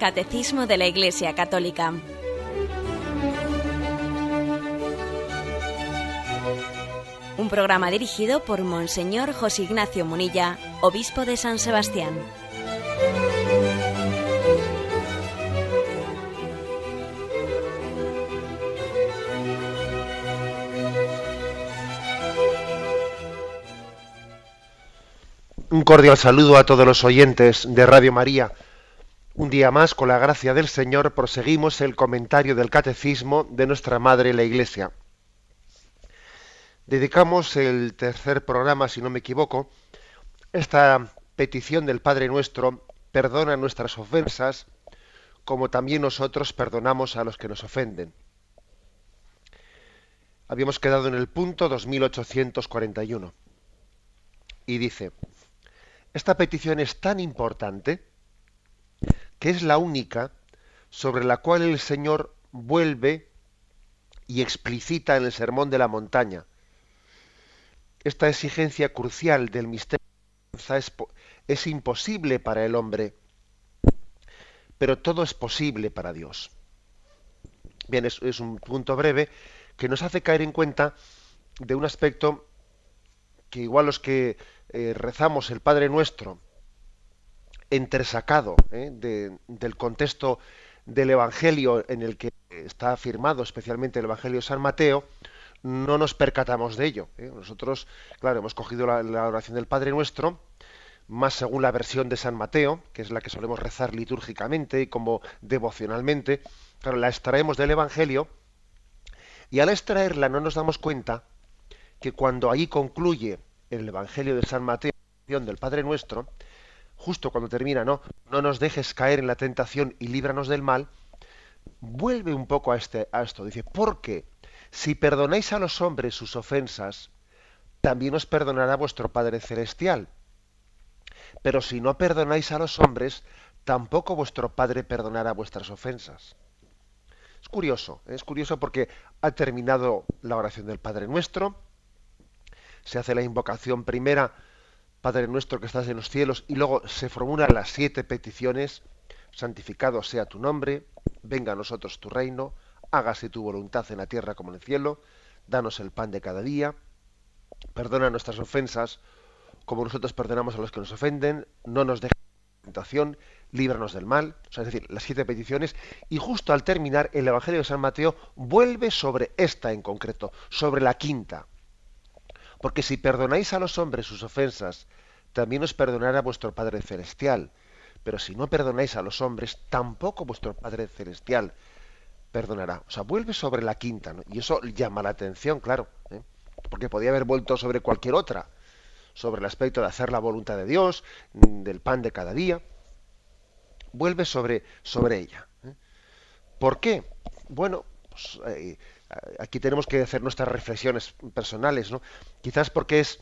Catecismo de la Iglesia Católica. Un programa dirigido por Monseñor José Ignacio Munilla, Obispo de San Sebastián. Un cordial saludo a todos los oyentes de Radio María. Un día más, con la gracia del Señor, proseguimos el comentario del Catecismo de nuestra Madre la Iglesia. Dedicamos el tercer programa, si no me equivoco, esta petición del Padre nuestro, perdona nuestras ofensas, como también nosotros perdonamos a los que nos ofenden. Habíamos quedado en el punto 2841. Y dice, esta petición es tan importante que es la única sobre la cual el Señor vuelve y explicita en el Sermón de la Montaña. Esta exigencia crucial del misterio es, es imposible para el hombre, pero todo es posible para Dios. Bien, es, un punto breve que nos hace caer en cuenta de un aspecto que igual los que eh, rezamos el Padre Nuestro, entresacado ¿eh? del contexto del Evangelio en el que está afirmado especialmente el Evangelio de San Mateo, no nos percatamos de ello. ¿eh? Nosotros, claro, hemos cogido la, la, oración del Padre Nuestro, más según la versión de San Mateo, que es la que solemos rezar litúrgicamente y como devocionalmente, claro, la extraemos del Evangelio, y al extraerla no nos damos cuenta que cuando ahí concluye el Evangelio de San Mateo, del Padre Nuestro, justo cuando termina, no, no nos dejes caer en la tentación y líbranos del mal, vuelve un poco a, este, a esto. Dice, porque si perdonáis a los hombres sus ofensas, también os perdonará vuestro Padre Celestial. Pero si no perdonáis a los hombres, tampoco vuestro Padre perdonará vuestras ofensas. Es curioso, ¿eh? es curioso porque ha terminado la oración del Padre Nuestro, se hace la invocación primera, Padre nuestro que estás en los cielos, y luego se formulan las siete peticiones, santificado sea tu nombre, venga a nosotros tu reino, hágase tu voluntad en la tierra como en el cielo, danos el pan de cada día, perdona nuestras ofensas, como nosotros perdonamos a los que nos ofenden, no nos dejes en tentación, líbranos del mal, es decir, las siete peticiones, y justo al terminar el Evangelio de San Mateo vuelve sobre esta en concreto, sobre la quinta. Porque si perdonáis a los hombres sus ofensas, también os perdonará vuestro Padre Celestial. Pero si no perdonáis a los hombres, tampoco vuestro Padre Celestial perdonará. O sea, vuelve sobre la quinta, ¿no? Y eso llama la atención, claro, ¿eh? porque podía haber vuelto sobre cualquier otra, sobre el aspecto de hacer la voluntad de Dios, del pan de cada día. Vuelve sobre, sobre ella. ¿eh? ¿Por qué? Bueno, pues, eh, aquí tenemos que hacer nuestras reflexiones personales, ¿no? Quizás porque es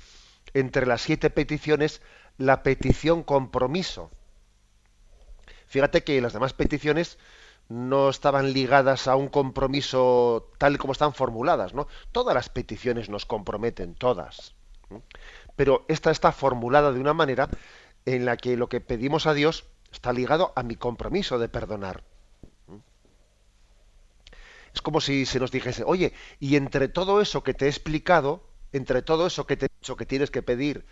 entre las siete peticiones la petición compromiso. Fíjate que las demás peticiones no estaban ligadas a un compromiso tal como están formuladas, ¿no? Todas las peticiones nos comprometen, todas. Pero esta está formulada de una manera en la que lo que pedimos a Dios está ligado a mi compromiso de perdonar. Es como si se nos dijese, oye, y entre todo eso que te he explicado, entre todo eso que te he dicho que tienes que pedir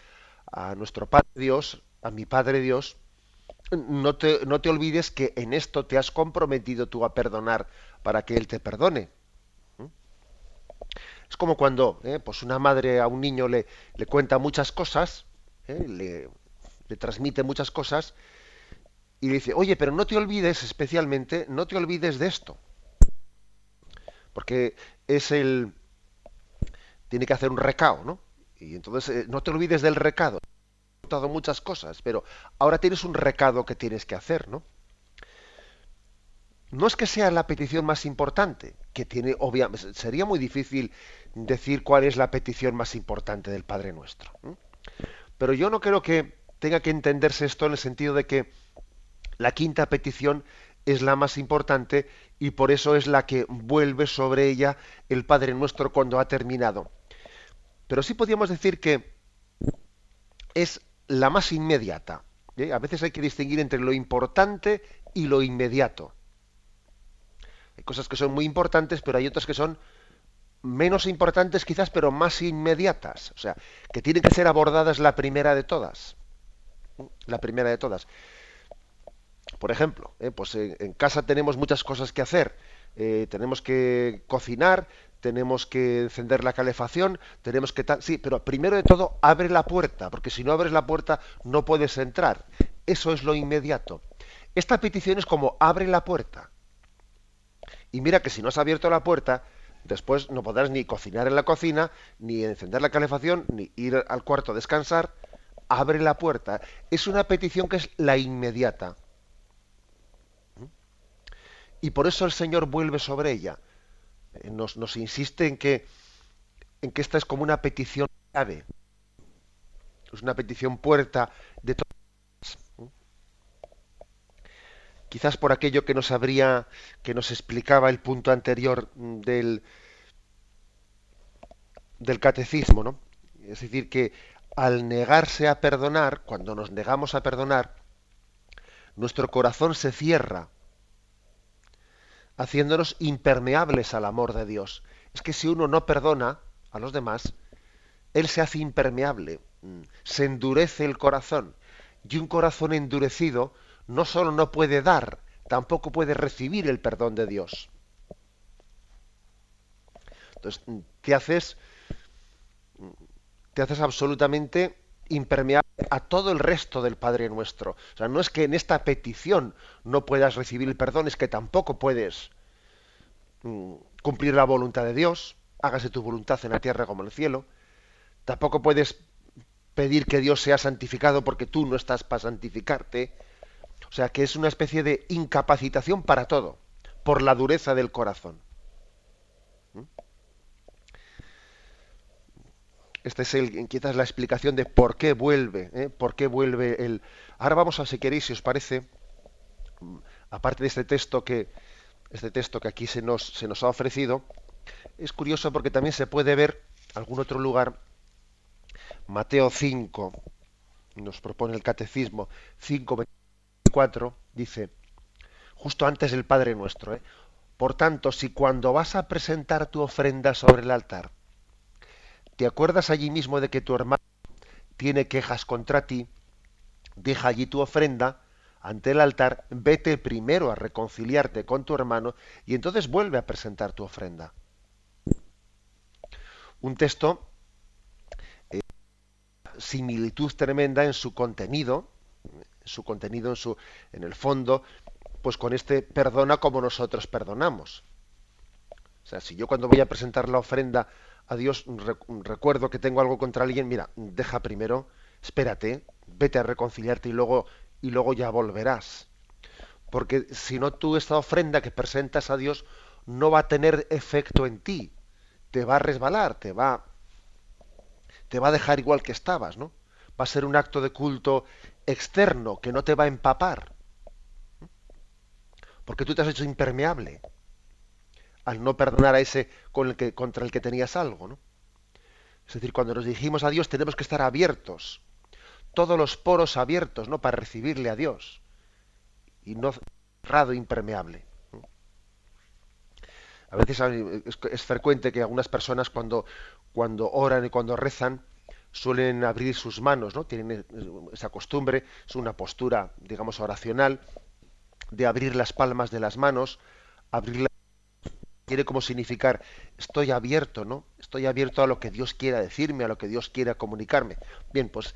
a nuestro Padre Dios, a mi Padre Dios, no te, no te olvides que en esto te has comprometido tú a perdonar para que Él te perdone. ¿Mm? Es como cuando ¿eh? pues una madre a un niño le, le cuenta muchas cosas, ¿eh? le, le transmite muchas cosas, y le dice, oye, pero no te olvides especialmente, no te olvides de esto porque es el tiene que hacer un recao, ¿no? Y entonces eh, no te olvides del recado. He contado muchas cosas, pero ahora tienes un recado que tienes que hacer, ¿no? No es que sea la petición más importante, que tiene obviamente sería muy difícil decir cuál es la petición más importante del Padre Nuestro. Pero yo no creo que tenga que entenderse esto en el sentido de que la quinta petición es la más importante y por eso es la que vuelve sobre ella el Padre Nuestro cuando ha terminado. Pero sí podríamos decir que es la más inmediata. ¿eh? A veces hay que distinguir entre lo importante y lo inmediato. Hay cosas que son muy importantes, pero hay otras que son menos importantes quizás, pero más inmediatas. O sea, que tienen que ser abordadas la primera de todas. La primera de todas. Por ejemplo, eh, pues en, casa tenemos muchas cosas que hacer. Eh, tenemos que cocinar, tenemos que encender la calefacción, tenemos que tal. Sí, pero primero de todo, abre la puerta, porque si no abres la puerta no puedes entrar. Eso es lo inmediato. Esta petición es como abre la puerta. Y mira que si no has abierto la puerta, después no podrás ni cocinar en la cocina, ni encender la calefacción, ni ir al cuarto a descansar. Abre la puerta. Es una petición que es la inmediata. Y por eso el Señor vuelve sobre ella. Eh, nos, insiste en que, en que esta es como una petición clave. Es una petición puerta de todas. Quizás por aquello que nos habría, que nos explicaba el punto anterior del, del catecismo, ¿no? Es decir, que al negarse a perdonar, cuando nos negamos a perdonar, nuestro corazón se cierra haciéndonos impermeables al amor de Dios. Es que si uno no perdona a los demás, él se hace impermeable, mm, se endurece el corazón. Y un corazón endurecido no solo no puede dar, tampoco puede recibir el perdón de Dios. Entonces, mm, te haces, mm, te haces absolutamente impermeable a todo el resto del Padre nuestro. O sea, no es que en esta petición no puedas recibir el perdón, es que tampoco puedes mm, cumplir la voluntad de Dios, hágase tu voluntad en la tierra como en el cielo. Tampoco puedes pedir que Dios sea santificado porque tú no estás para santificarte. O sea, que es una especie de incapacitación para todo, por la dureza del corazón. Esta es el, quizás la explicación de por qué vuelve, ¿eh? por qué vuelve el. Ahora vamos a, si queréis, si os parece, aparte de este texto que, este texto que aquí se nos, se nos ha ofrecido, es curioso porque también se puede ver algún otro lugar, Mateo 5, nos propone el catecismo 5, 24, dice, justo antes del Padre nuestro, ¿eh? por tanto, si cuando vas a presentar tu ofrenda sobre el altar, ¿Te acuerdas allí mismo de que tu hermano tiene quejas contra ti? Deja allí tu ofrenda ante el altar, vete primero a reconciliarte con tu hermano y entonces vuelve a presentar tu ofrenda. Un texto, eh, similitud tremenda en su contenido, su contenido en su, en el fondo, pues con este perdona como nosotros perdonamos. O sea, si yo cuando voy a presentar la ofrenda a Dios recuerdo que tengo algo contra alguien, mira, deja primero, espérate, vete a reconciliarte y luego y luego ya volverás. Porque si no tú esta ofrenda que presentas a Dios no va a tener efecto en ti, te va a resbalar, te va te va a dejar igual que estabas, ¿no? Va a ser un acto de culto externo que no te va a empapar. Porque tú te has hecho impermeable al no perdonar a ese con que, contra el que tenías algo. ¿no? Es decir, cuando nos dirigimos a Dios tenemos que estar abiertos, todos los poros abiertos, ¿no? Para recibirle a Dios y no cerrado, impermeable. A veces es, frecuente que algunas personas cuando, cuando oran y cuando rezan suelen abrir sus manos, ¿no? Tienen esa costumbre, es una postura, digamos, oracional, de abrir las palmas de las manos, abrir quiere como significar estoy abierto, ¿no? Estoy abierto a lo que Dios quiera decirme, a lo que Dios quiera comunicarme. Bien, pues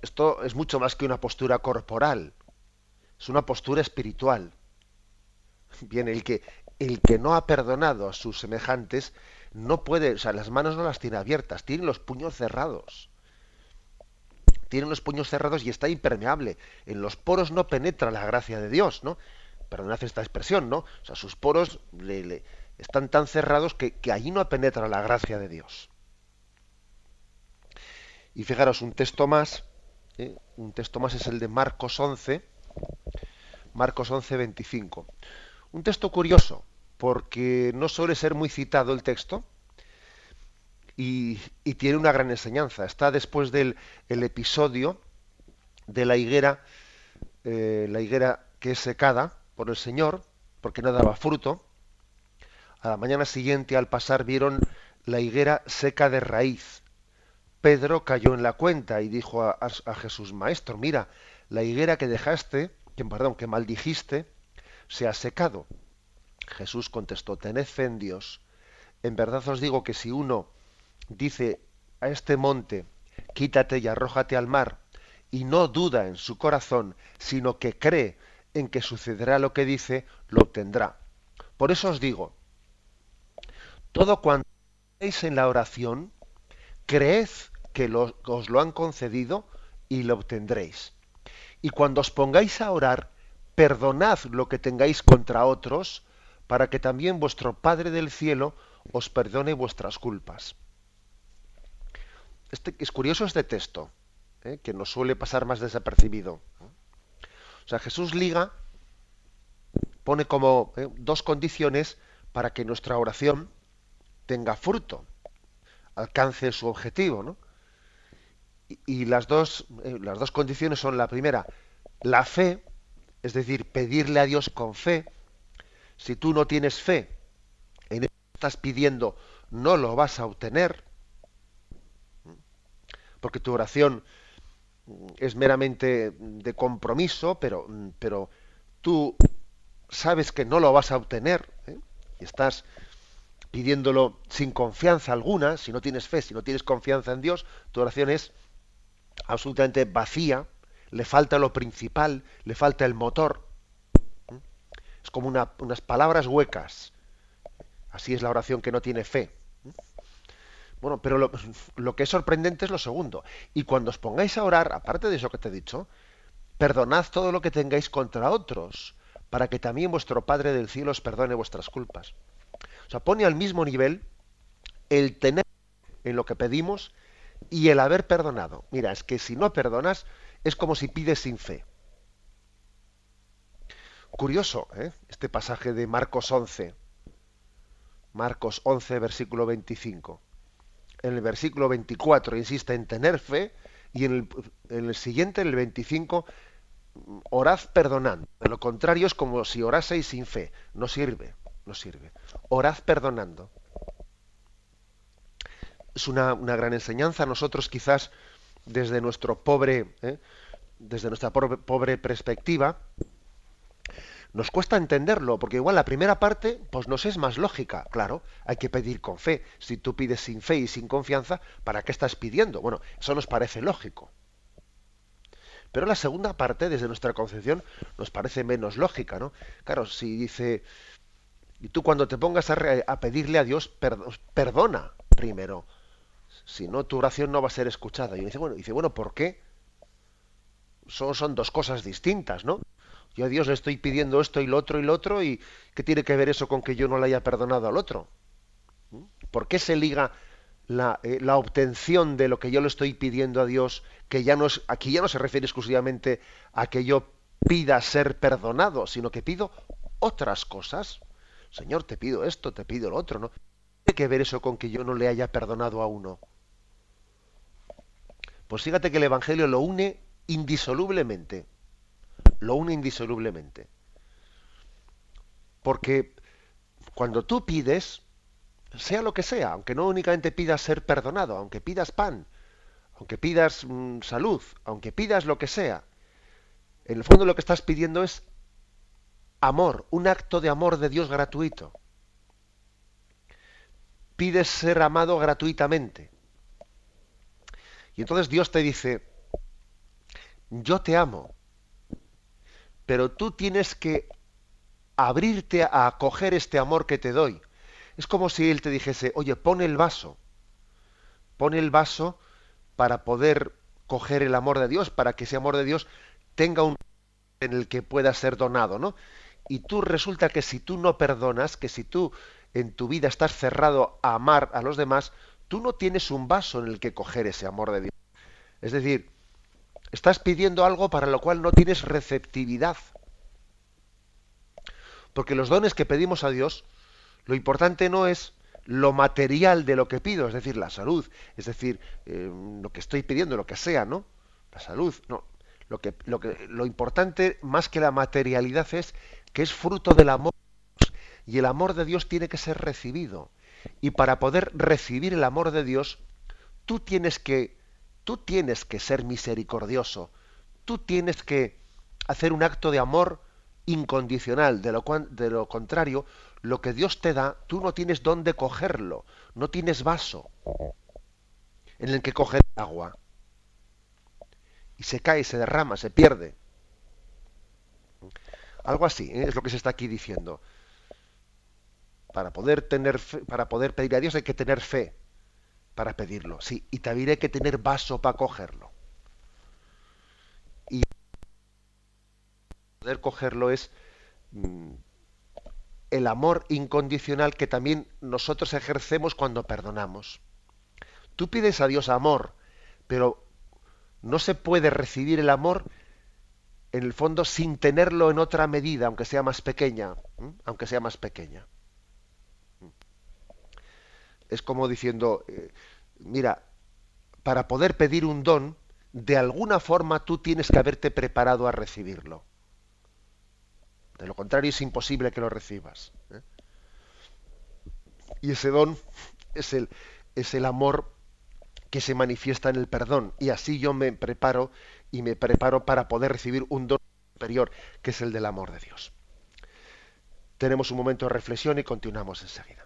esto es mucho más que una postura corporal, es una postura espiritual. Bien, el que el que no ha perdonado a sus semejantes no puede, o sea, las manos no las tiene abiertas, tiene los puños cerrados. Tiene los puños cerrados y está impermeable. En los poros no penetra la gracia de Dios, ¿no? Perdonad esta expresión, ¿no? O sea, sus poros le, están tan cerrados que, allí no penetra la gracia de Dios. Y fijaros, un texto más, ¿eh? un texto más es el de Marcos 11, Marcos 11, 25. Un texto curioso, porque no suele ser muy citado el texto y, tiene una gran enseñanza. Está después del el episodio de la higuera, eh, la higuera que es secada por el Señor, porque no daba fruto. A la mañana siguiente, al pasar, vieron la higuera seca de raíz. Pedro cayó en la cuenta y dijo a, Jesús, Maestro, mira, la higuera que dejaste, que, perdón, que maldijiste, se ha secado. Jesús contestó, tened fe en Dios. En verdad os digo que si uno dice a este monte, quítate y arrójate al mar, y no duda en su corazón, sino que cree en que sucederá lo que dice, lo obtendrá. Por eso os digo, todo cuanto veis en la oración, creed que os lo han concedido y lo obtendréis. Y cuando os pongáis a orar, perdonad lo que tengáis contra otros, para que también vuestro Padre del cielo os perdone vuestras culpas. Este, es curioso este texto, ¿eh? que nos suele pasar más desapercibido. O sea, Jesús liga, pone como ¿eh? dos condiciones para que nuestra oración tenga fruto, alcance su objetivo. ¿no? Y, las, dos, eh, las dos condiciones son la primera, la fe, es decir, pedirle a Dios con fe. Si tú no tienes fe en eso que estás pidiendo, no lo vas a obtener, porque tu oración es meramente de compromiso, pero, pero tú sabes que no lo vas a obtener ¿eh? y estás pidiéndolo sin confianza alguna, si no tienes fe, si no tienes confianza en Dios, tu oración es absolutamente vacía, le falta lo principal, le falta el motor. ¿eh? Es como unas palabras huecas. Así es la oración que no tiene fe. Bueno, pero lo, que es sorprendente es lo segundo. Y cuando os pongáis a orar, aparte de eso que te he dicho, perdonad todo lo que tengáis contra otros, para que también vuestro Padre del cielo os perdone vuestras culpas. O sea, pone al mismo nivel el tener en lo que pedimos y el haber perdonado. Mira, es que si no perdonas, es como si pides sin fe. Curioso, ¿eh? Este pasaje de Marcos 11. Marcos 11, versículo 25 en el versículo 24 insiste en tener fe y en el, siguiente, en el 25, orad perdonando. De lo contrario es como si oraseis sin fe. No sirve, no sirve. Orad perdonando. Es una, gran enseñanza. Nosotros quizás desde nuestro pobre, ¿eh? desde nuestra pobre perspectiva, nos cuesta entenderlo, porque igual la primera parte pues nos es más lógica. Claro, hay que pedir con fe. Si tú pides sin fe y sin confianza, ¿para qué estás pidiendo? Bueno, eso nos parece lógico. Pero la segunda parte, desde nuestra concepción, nos parece menos lógica, ¿no? Claro, si dice, y tú cuando te pongas a, pedirle a Dios, perdona primero. Si no, tu oración no va a ser escuchada. Y dice, bueno, dice, bueno, ¿por qué? Son, son dos cosas distintas, ¿no? Yo a Dios le estoy pidiendo esto y lo otro y lo otro, y ¿qué tiene que ver eso con que yo no le haya perdonado al otro? ¿Mm? ¿Por qué se liga la, eh, la, obtención de lo que yo le estoy pidiendo a Dios, que ya no es, aquí ya no se refiere exclusivamente a que yo pida ser perdonado, sino que pido otras cosas? Señor, te pido esto, te pido lo otro, ¿no? ¿Tiene que ver eso con que yo no le haya perdonado a uno? Pues fíjate que el Evangelio lo une indisolublemente lo une indisolublemente. Porque cuando tú pides, sea lo que sea, aunque no únicamente pidas ser perdonado, aunque pidas pan, aunque pidas mm, salud, aunque pidas lo que sea, en el fondo lo que estás pidiendo es amor, un acto de amor de Dios gratuito. Pides ser amado gratuitamente. Y entonces Dios te dice, yo te amo, pero tú tienes que abrirte a acoger este amor que te doy. Es como si él te dijese, oye, pon el vaso, pon el vaso para poder coger el amor de Dios, para que ese amor de Dios tenga un en el que pueda ser donado, ¿no? Y tú resulta que si tú no perdonas, que si tú en tu vida estás cerrado a amar a los demás, tú no tienes un vaso en el que coger ese amor de Dios. Es decir, Estás pidiendo algo para lo cual no tienes receptividad. Porque los dones que pedimos a Dios, lo importante no es lo material de lo que pido, es decir, la salud, es decir, eh, lo que estoy pidiendo, lo que sea, ¿no? La salud, no. Lo, que, lo, que, lo importante, más que la materialidad, es que es fruto del amor. Y el amor de Dios tiene que ser recibido. Y para poder recibir el amor de Dios, tú tienes que, tú tienes que ser misericordioso. Tú tienes que hacer un acto de amor incondicional. De lo, contrario, lo que Dios te da, tú no tienes dónde cogerlo. No tienes vaso en el que coger agua. Y se cae, se derrama, se pierde. Algo así ¿eh? es lo que se está aquí diciendo. Para poder tener para poder pedir a Dios hay que tener fe para pedirlo. Sí, y también hay que tener vaso para cogerlo. Y poder cogerlo es mm, el amor incondicional que también nosotros ejercemos cuando perdonamos. Tú pides a Dios amor, pero no se puede recibir el amor en el fondo sin tenerlo en otra medida, aunque sea más pequeña, aunque sea más pequeña. Es como diciendo, eh, mira, para poder pedir un don, de alguna forma tú tienes que haberte preparado a recibirlo. De lo contrario es imposible que lo recibas. ¿eh? Y ese don es el, es el amor que se manifiesta en el perdón. Y así yo me preparo y me preparo para poder recibir un don superior, que es el del amor de Dios. Tenemos un momento de reflexión y continuamos enseguida.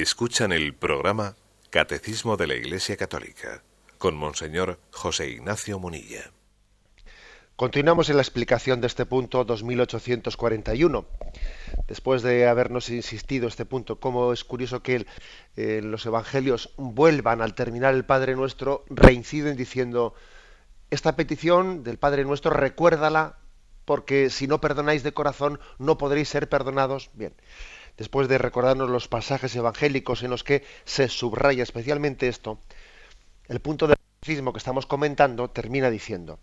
Escuchan el programa Catecismo de la Iglesia Católica con Monseñor José Ignacio Munilla. Continuamos en la explicación de este punto 2841. Después de habernos insistido este punto, cómo es curioso que eh, los evangelios vuelvan al terminar el Padre Nuestro, reinciden diciendo, esta petición del Padre Nuestro recuérdala porque si no perdonáis de corazón no podréis ser perdonados. Bien, después de recordarnos los pasajes evangélicos en los que se subraya especialmente esto, el punto del catecismo que estamos comentando termina diciendo,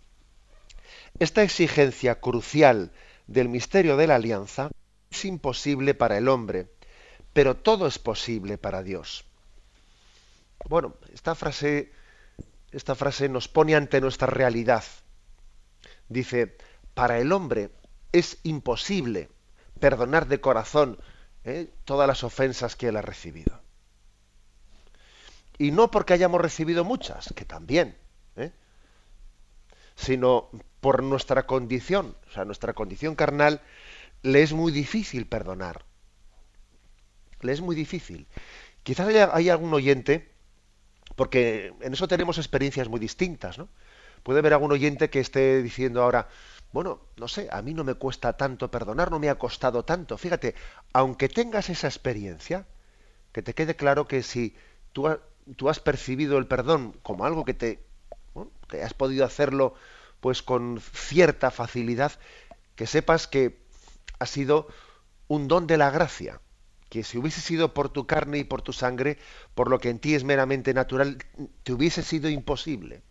esta exigencia crucial del misterio de la alianza es imposible para el hombre, pero todo es posible para Dios. Bueno, esta frase, esta frase nos pone ante nuestra realidad. Dice, para el hombre es imposible perdonar de corazón ¿eh? todas las ofensas que él ha recibido. Y no porque hayamos recibido muchas, que también, ¿eh? sino por nuestra condición, o sea, nuestra condición carnal, le es muy difícil perdonar. Le es muy difícil. Quizás haya, algún oyente, porque en eso tenemos experiencias muy distintas, ¿no? puede haber algún oyente que esté diciendo ahora, bueno, no sé, a mí no me cuesta tanto perdonar, no me ha costado tanto. Fíjate, aunque tengas esa experiencia, que te quede claro que si tú, has percibido el perdón como algo que te que has podido hacerlo pues con cierta facilidad, que sepas que ha sido un don de la gracia, que si hubiese sido por tu carne y por tu sangre, por lo que en ti es meramente natural, te hubiese sido imposible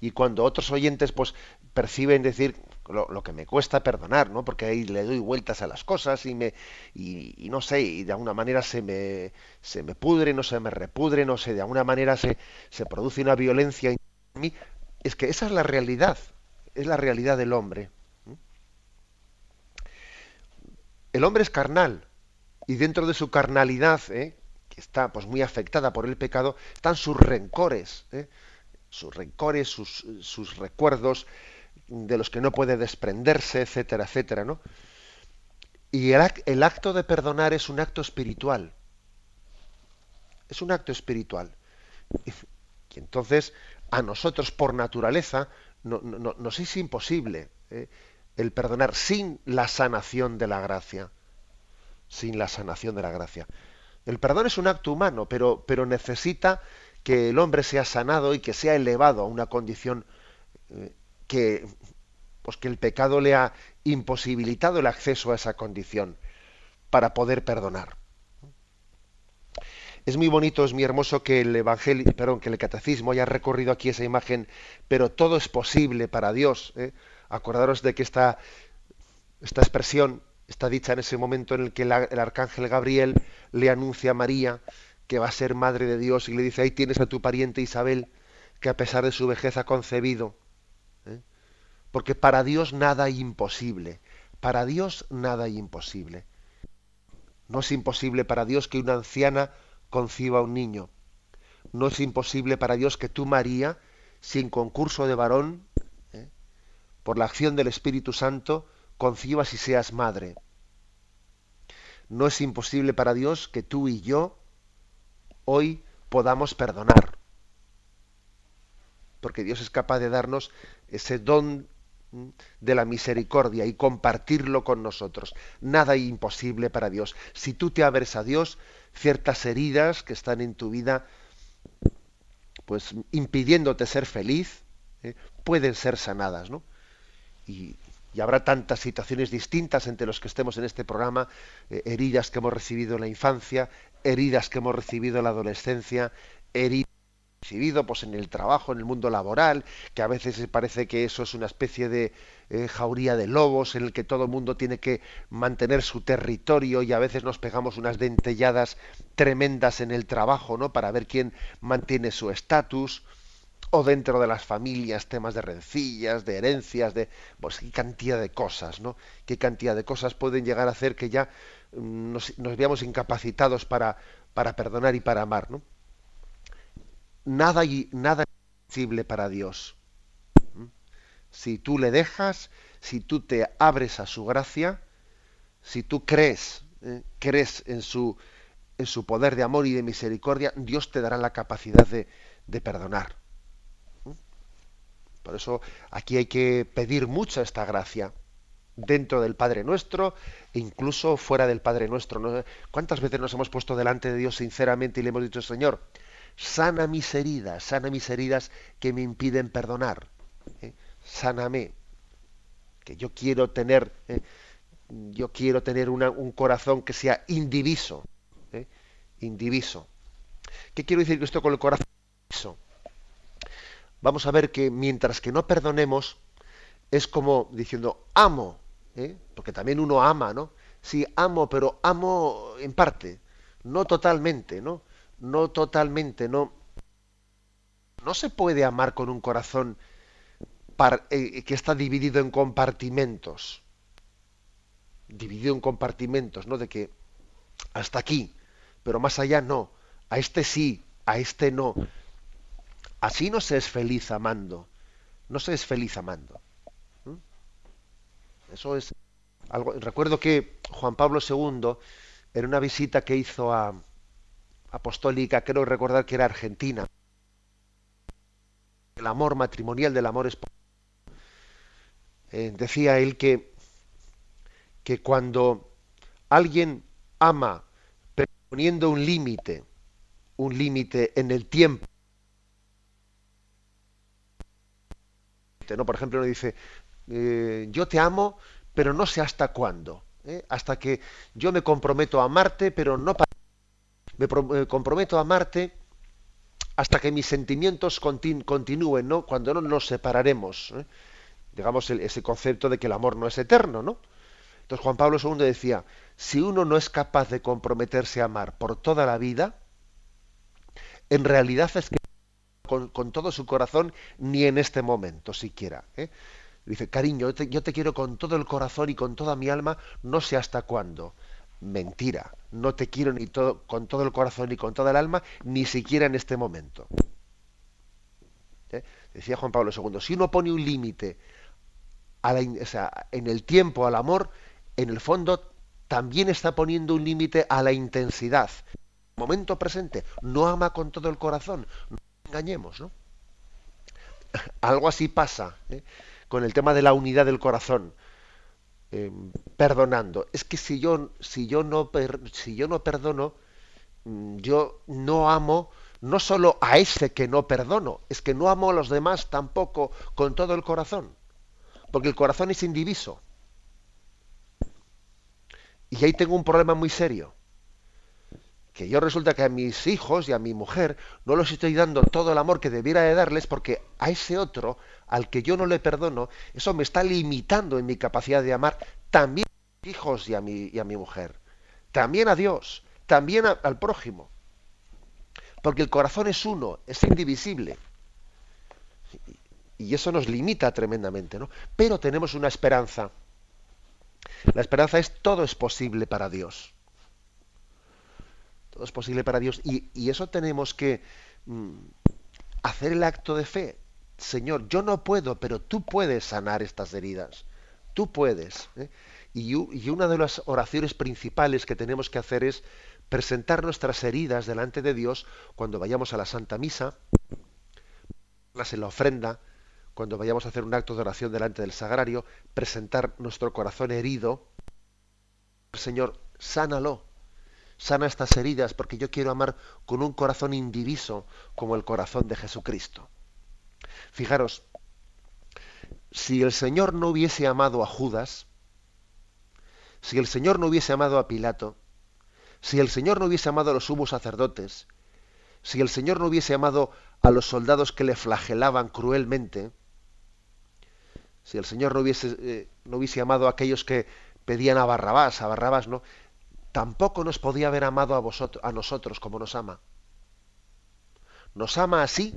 y cuando otros oyentes pues perciben decir lo, que me cuesta perdonar, ¿no? Porque ahí le doy vueltas a las cosas y me y, no sé, y de alguna manera se me se me pudre, no se me repudre, no sé, de alguna manera se, se produce una violencia en mí, es que esa es la realidad, es la realidad del hombre. El hombre es carnal y dentro de su carnalidad, ¿eh? que está pues muy afectada por el pecado, están sus rencores, ¿eh? Sus rencores, sus, recuerdos de los que no puede desprenderse, etcétera, etcétera, ¿no? Y el, acto de perdonar es un acto espiritual. Es un acto espiritual. Y entonces, a nosotros, por naturaleza, no, nos es imposible ¿eh? el perdonar sin la sanación de la gracia. Sin la sanación de la gracia. El perdón es un acto humano, pero, pero necesita que el hombre sea sanado y que sea elevado a una condición eh, que, pues que el pecado le ha imposibilitado el acceso a esa condición para poder perdonar. Es muy bonito, es muy hermoso que el evangelio, perdón, que el catecismo haya recorrido aquí esa imagen, pero todo es posible para Dios. ¿eh? Acordaros de que esta, esta expresión está dicha en ese momento en el que el arcángel Gabriel le anuncia a María que va a ser madre de Dios y le dice, ahí tienes a tu pariente Isabel, que a pesar de su vejez ha concebido. ¿eh? Porque para Dios nada imposible. Para Dios nada imposible. No es imposible para Dios que una anciana conciba un niño. No es imposible para Dios que tú, María, sin concurso de varón, ¿eh? por la acción del Espíritu Santo, concibas y seas madre. No es imposible para Dios que tú y yo, hoy podamos perdonar. Porque Dios es capaz de darnos ese don de la misericordia y compartirlo con nosotros. Nada imposible para Dios. Si tú te abres a Dios, ciertas heridas que están en tu vida, pues impidiéndote ser feliz, ¿eh? pueden ser sanadas, ¿no? Y, habrá tantas situaciones distintas entre los que estemos en este programa, eh, heridas que hemos recibido en la infancia, heridas que hemos recibido en la adolescencia, heridas recibido pues en el trabajo, en el mundo laboral, que a veces parece que eso es una especie de eh, jauría de lobos en el que todo el mundo tiene que mantener su territorio y a veces nos pegamos unas dentelladas tremendas en el trabajo, ¿no? Para ver quién mantiene su estatus o dentro de las familias temas de rencillas, de herencias, de pues qué cantidad de cosas, ¿no? Qué cantidad de cosas pueden llegar a hacer que ya nos, veamos incapacitados para, para perdonar y para amar. ¿no? Nada, nada es imposible para Dios. ¿Mm? Si tú le dejas, si tú te abres a su gracia, si tú crees, ¿eh? crees en su, en su poder de amor y de misericordia, Dios te dará la capacidad de, de perdonar. ¿Mm? Por eso aquí hay que pedir mucha esta gracia dentro del Padre Nuestro e incluso fuera del Padre Nuestro. ¿Cuántas veces nos hemos puesto delante de Dios sinceramente y le hemos dicho, Señor, sana mis heridas, sana mis heridas que me impiden perdonar? ¿eh? Sáname, que yo quiero tener, ¿eh? yo quiero tener un corazón que sea indiviso, ¿eh? indiviso. ¿Qué quiero decir esto con el corazón indiviso? Vamos a ver que mientras que no perdonemos, es como diciendo, amo, ¿eh? porque también uno ama, ¿no? Sí, amo, pero amo en parte, no totalmente, ¿no? No totalmente, no. No se puede amar con un corazón eh, que está dividido en compartimentos. Dividido en compartimentos, ¿no? De que hasta aquí, pero más allá no. A este sí, a este no. Así no se es feliz amando. No se es feliz amando. Eso es algo. Recuerdo que Juan Pablo II, en una visita que hizo a apostólica, creo recordar que era Argentina, el amor matrimonial, del amor esposo. Eh, decía él que, que cuando alguien ama poniendo un límite, un límite en el tiempo, ¿no? Por ejemplo, uno dice, eh, yo te amo, pero no sé hasta cuándo. ¿eh? Hasta que yo me comprometo a amarte, pero no para... Me, comprometo a amarte hasta que mis sentimientos continúen, ¿no? Cuando no nos separaremos. ¿eh? Digamos, ese concepto de que el amor no es eterno, ¿no? Entonces Juan Pablo II decía, si uno no es capaz de comprometerse a amar por toda la vida, en realidad es que con, todo su corazón ni en este momento siquiera. ¿eh? Dice, cariño, yo te, quiero con todo el corazón y con toda mi alma, no sé hasta cuándo. Mentira, no te quiero ni todo, con todo el corazón ni con toda el alma, ni siquiera en este momento. ¿Eh? Decía Juan Pablo II, si uno pone un límite en el tiempo al amor, en el fondo también está poniendo un límite a la intensidad. Momento presente, no ama con todo el corazón, no engañemos, ¿no? Algo así pasa ¿eh? Con el tema de la unidad del corazón, em, perdonando. Es que si yo, si yo no, si yo no perdono, mm, yo no amo no solo a ese que no perdono, es que no amo a los demás tampoco con todo el corazón, porque el corazón es indiviso. Y ahí tengo un problema muy serio. Que yo resulta que a mis hijos y a mi mujer no los estoy dando todo el amor que debiera de darles porque a ese otro, al que yo no le perdono, eso me está limitando en mi capacidad de amar también a mis hijos y a mi, y a mi mujer. También a Dios, también al prójimo. Porque el corazón es uno, es indivisible. Y eso nos limita tremendamente, ¿no? Pero tenemos una esperanza la esperanza es todo es posible para Dios. Es posible para Dios. Y, eso tenemos que mm, hacer el acto de fe. Señor, yo no puedo, pero tú puedes sanar estas heridas. Tú puedes. ¿eh? Y, y una de las oraciones principales que tenemos que hacer es presentar nuestras heridas delante de Dios cuando vayamos a la Santa Misa, en la ofrenda, cuando vayamos a hacer un acto de oración delante del sagrario, presentar nuestro corazón herido, Señor, sánalo, sana estas heridas, porque yo quiero amar con un corazón indiviso como el corazón de Jesucristo. Fijaros, si el Señor no hubiese amado a Judas, si el Señor no hubiese amado a Pilato, si el Señor no hubiese amado a los sumos sacerdotes, si el Señor no hubiese amado a los soldados que le flagelaban cruelmente, si el Señor no hubiese, eh, no hubiese amado a aquellos que pedían a Barrabás, a Barrabás no, tampoco nos podía haber amado a nosotros como nos ama. Nos ama así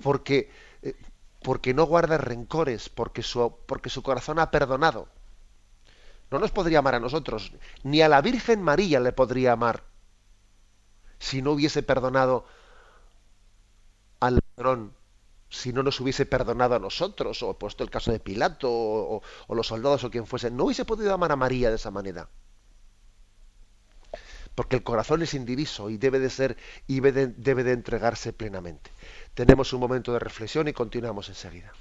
porque, eh, porque no guarda rencores, porque su, porque su corazón ha perdonado. No nos podría amar a nosotros, ni a la Virgen María le podría amar si no hubiese perdonado al ladrón si no nos hubiese perdonado a nosotros, o puesto el caso de Pilato, o, los soldados, o quien fuese, no hubiese podido amar a María de esa manera. Porque el corazón es indiviso y debe de ser y debe de entregarse plenamente. Tenemos un momento de reflexión y continuamos enseguida.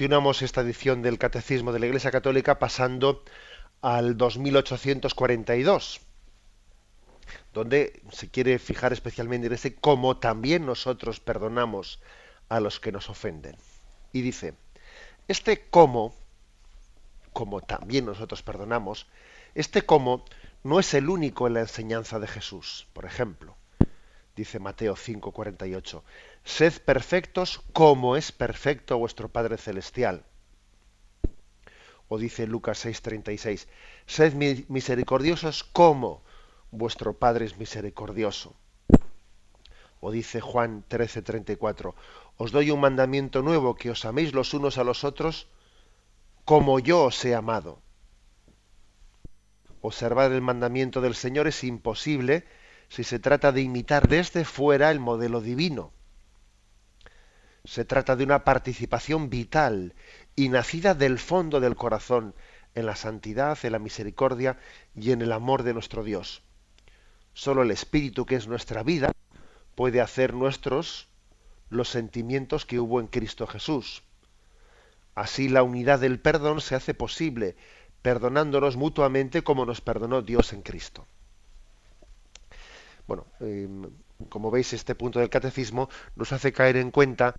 Continuamos esta edición del Catecismo de la Iglesia Católica pasando al 2842, donde se quiere fijar especialmente en ese cómo también nosotros perdonamos a los que nos ofenden. Y dice, este cómo, como también nosotros perdonamos, este cómo no es el único en la enseñanza de Jesús. Por ejemplo, dice Mateo 5:48, sed perfectos como es perfecto vuestro Padre Celestial. O dice Lucas 6:36, sed misericordiosos como vuestro Padre es misericordioso. O dice Juan 13:34, os doy un mandamiento nuevo, que os améis los unos a los otros como yo os he amado. Observar el mandamiento del Señor es imposible si se trata de imitar desde fuera el modelo divino. Se trata de una participación vital y nacida del fondo del corazón en la santidad, en la misericordia y en el amor de nuestro Dios. Solo el Espíritu, que es nuestra vida, puede hacer nuestros los sentimientos que hubo en Cristo Jesús. Así la unidad del perdón se hace posible, perdonándonos mutuamente como nos perdonó Dios en Cristo. Bueno, em, como veis, este punto del catecismo nos hace caer en cuenta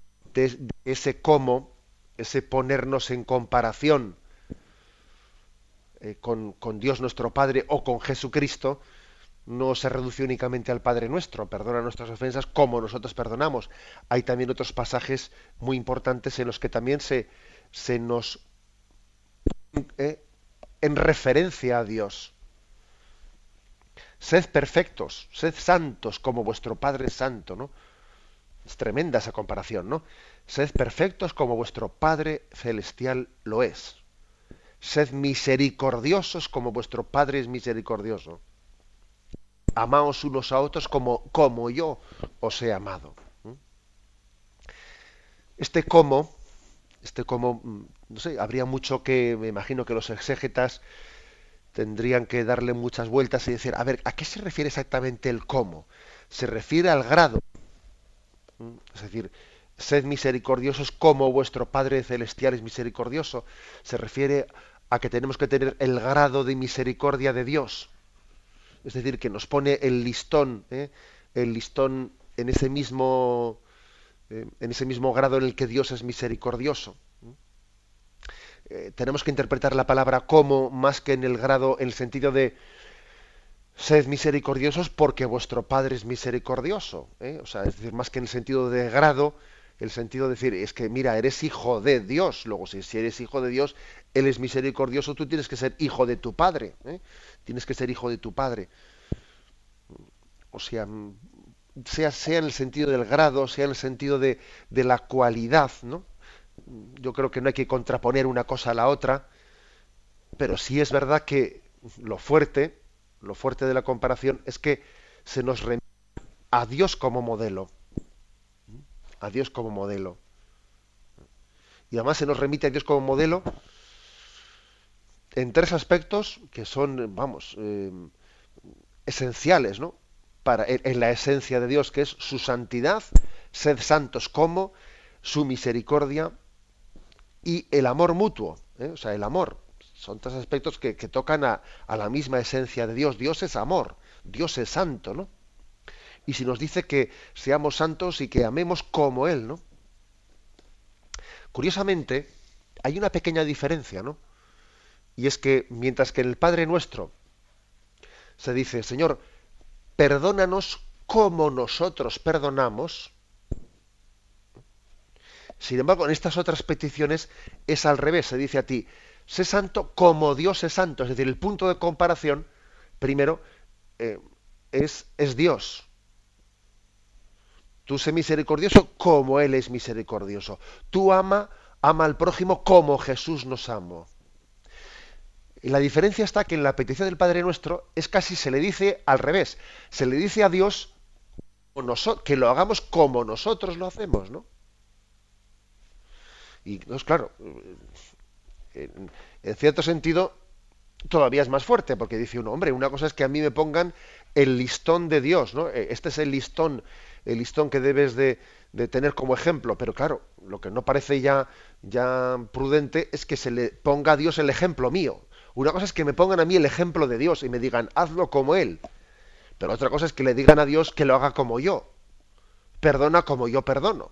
ese cómo, ese ponernos en comparación eh, con, con Dios nuestro Padre o con Jesucristo, no se reduce únicamente al Padre nuestro, perdona nuestras ofensas como nosotros perdonamos. Hay también otros pasajes muy importantes en los que también se, se nos eh, en referencia a Dios. Sed perfectos, sed santos como vuestro Padre santo, ¿no? Es tremenda esa comparación, ¿no? Sed perfectos como vuestro Padre celestial lo es. Sed misericordiosos como vuestro Padre es misericordioso amaos unos a otros como, como yo os he amado. Este cómo, este cómo, mm, no sé, habría mucho que, me imagino que los exégetas tendrían que darle muchas vueltas y decir, a ver, ¿a qué se refiere exactamente el cómo? Se refiere al grado. Es decir, sed misericordiosos como vuestro Padre Celestial es misericordioso. Se refiere a que tenemos que tener el grado de misericordia de Dios es decir, que nos pone el listón, ¿eh? el listón en ese mismo eh, en ese mismo grado en el que Dios es misericordioso. Eh, tenemos que interpretar la palabra como más que en el grado, en el sentido de sed misericordiosos porque vuestro Padre es misericordioso. O sea, es decir, más que en el sentido de grado, el sentido de decir, es que mira, eres hijo de Dios. Luego, si, si eres hijo de Dios, Él es misericordioso, tú tienes que ser hijo de tu Padre. ¿eh? Tienes que ser hijo de tu Padre. O sea, sea, sea en el sentido del grado, sea en el sentido de, de la cualidad, ¿no? Yo creo que no hay que contraponer una cosa a la otra, pero sí es verdad que lo fuerte, lo fuerte de la comparación es que se nos remite a Dios como modelo a Dios como modelo. Y además se nos remite a Dios como modelo en tres aspectos que son, vamos, eh, esenciales, ¿no? Para, en, la esencia de Dios, que es su santidad, sed santos como, su misericordia y el amor mutuo, ¿eh? o sea, el amor. Son tres aspectos que, que tocan a, a, la misma esencia de Dios. Dios es amor, Dios es santo, ¿no? y si nos dice que seamos santos y que amemos como Él, ¿no? Curiosamente, hay una pequeña diferencia, ¿no? Y es que mientras que en el Padre Nuestro se dice, Señor, perdónanos como nosotros perdonamos, sin embargo, en estas otras peticiones es al revés, se dice a ti, sé santo como Dios es santo, es decir, el punto de comparación, primero, eh, es, es Dios. Tú sé misericordioso como Él es misericordioso. Tú ama, ama al prójimo como Jesús nos amó. Y la diferencia está que en la petición del Padre Nuestro es casi se le dice al revés. Se le dice a Dios que lo hagamos como nosotros lo hacemos, ¿no? Y pues, claro, en, cierto sentido todavía es más fuerte, porque dice uno, hombre, una cosa es que a mí me pongan el listón de Dios, ¿no? Este es el listón el listón que debes de, de, tener como ejemplo. Pero claro, lo que no parece ya, ya prudente es que se le ponga a Dios el ejemplo mío. Una cosa es que me pongan a mí el ejemplo de Dios y me digan, hazlo como Él. Pero otra cosa es que le digan a Dios que lo haga como yo. Perdona como yo perdono.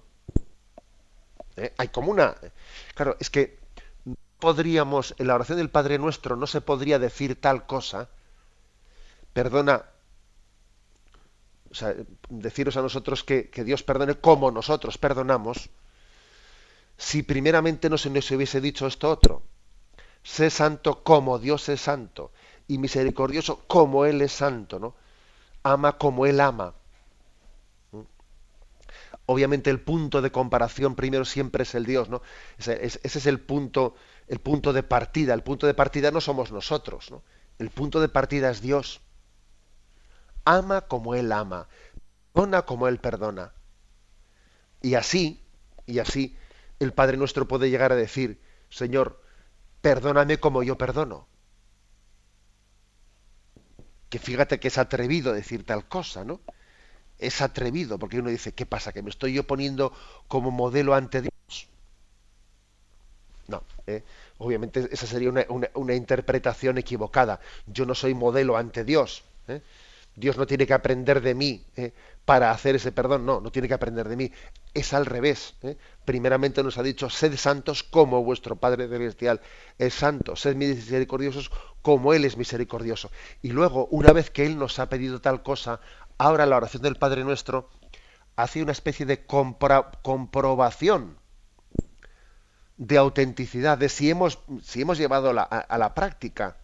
¿Eh? Hay como una... Claro, es que podríamos, en la oración del Padre Nuestro no se podría decir tal cosa. Perdona o sea, deciros a nosotros que, que, Dios perdone como nosotros perdonamos, si primeramente no se nos hubiese dicho esto otro. Sé santo como Dios es santo y misericordioso como Él es santo, ¿no? Ama como Él ama. Obviamente el punto de comparación primero siempre es el Dios, ¿no? Ese es el punto, el punto de partida. El punto de partida no somos nosotros, ¿no? El punto de partida es Dios ama como Él ama, perdona como Él perdona. Y así, y así, el Padre nuestro puede llegar a decir, Señor, perdóname como yo perdono. Que fíjate que es atrevido decir tal cosa, ¿no? Es atrevido, porque uno dice, ¿qué pasa? ¿Que me estoy yo poniendo como modelo ante Dios? No, ¿eh? obviamente esa sería una, interpretación equivocada. Yo no soy modelo ante Dios. ¿eh? Dios no tiene que aprender de mí ¿eh? para hacer ese perdón, no, no tiene que aprender de mí. Es al revés. Primeramente nos ha dicho, sed santos como vuestro Padre Celestial es santo, sed misericordiosos como Él es misericordioso. Y luego, una vez que Él nos ha pedido tal cosa, ahora la oración del Padre Nuestro hace una especie de comprobación de autenticidad, de si hemos, si hemos llevado a, la práctica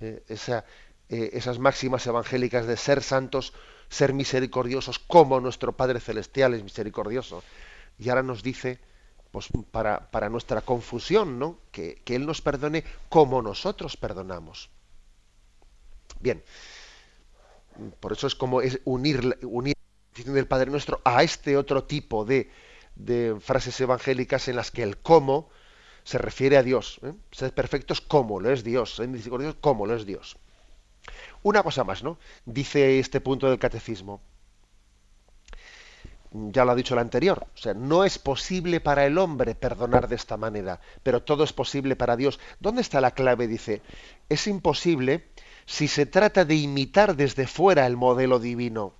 eh, eh, esas máximas evangélicas de ser santos, ser misericordiosos, como nuestro Padre Celestial es misericordioso. Y ahora nos dice, pues para, para nuestra confusión, ¿no? Que, que, Él nos perdone como nosotros perdonamos. Bien, por eso es como es unir, unir del Padre Nuestro a este otro tipo de, de frases evangélicas en las que el cómo se refiere a Dios. ¿eh? Sed perfectos como lo es Dios, sed misericordiosos como lo es Dios. Una cosa más, ¿no? Dice este punto del catecismo. Ya lo ha dicho el anterior. O sea, no es posible para el hombre perdonar de esta manera, pero todo es posible para Dios. ¿Dónde está la clave? Dice, es imposible si se trata de imitar desde fuera el modelo divino.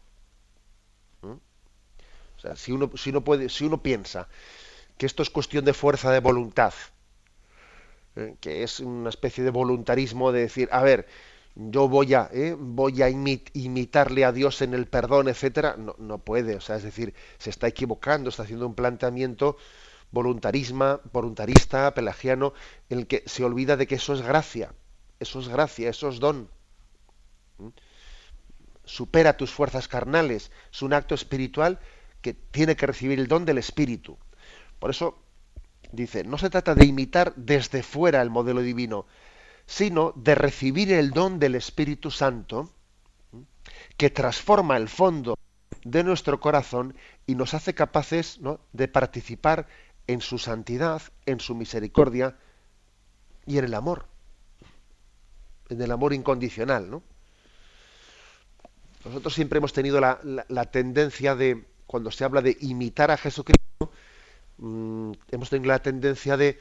Sea, si uno, si puede, si uno piensa que esto es cuestión de fuerza de voluntad, ¿eh? que es una especie de voluntarismo de decir, a ver, yo voy a, ¿eh? voy a imitarle a Dios en el perdón, etcétera, no, no, puede, o sea, es decir, se está equivocando, está haciendo un planteamiento voluntarismo, voluntarista, pelagiano, en el que se olvida de que eso es gracia, eso es gracia, eso es don. ¿Mm? Supera tus fuerzas carnales, es un acto espiritual que tiene que recibir el don del Espíritu. Por eso dice, no se trata de imitar desde fuera el modelo divino, sino de recibir el don del Espíritu Santo que transforma el fondo de nuestro corazón y nos hace capaces de participar en su santidad, en su misericordia y en el amor, en el amor incondicional. ¿no? Nosotros siempre hemos tenido la, tendencia de, cuando se habla de imitar a Jesucristo, mm, hemos tenido la tendencia de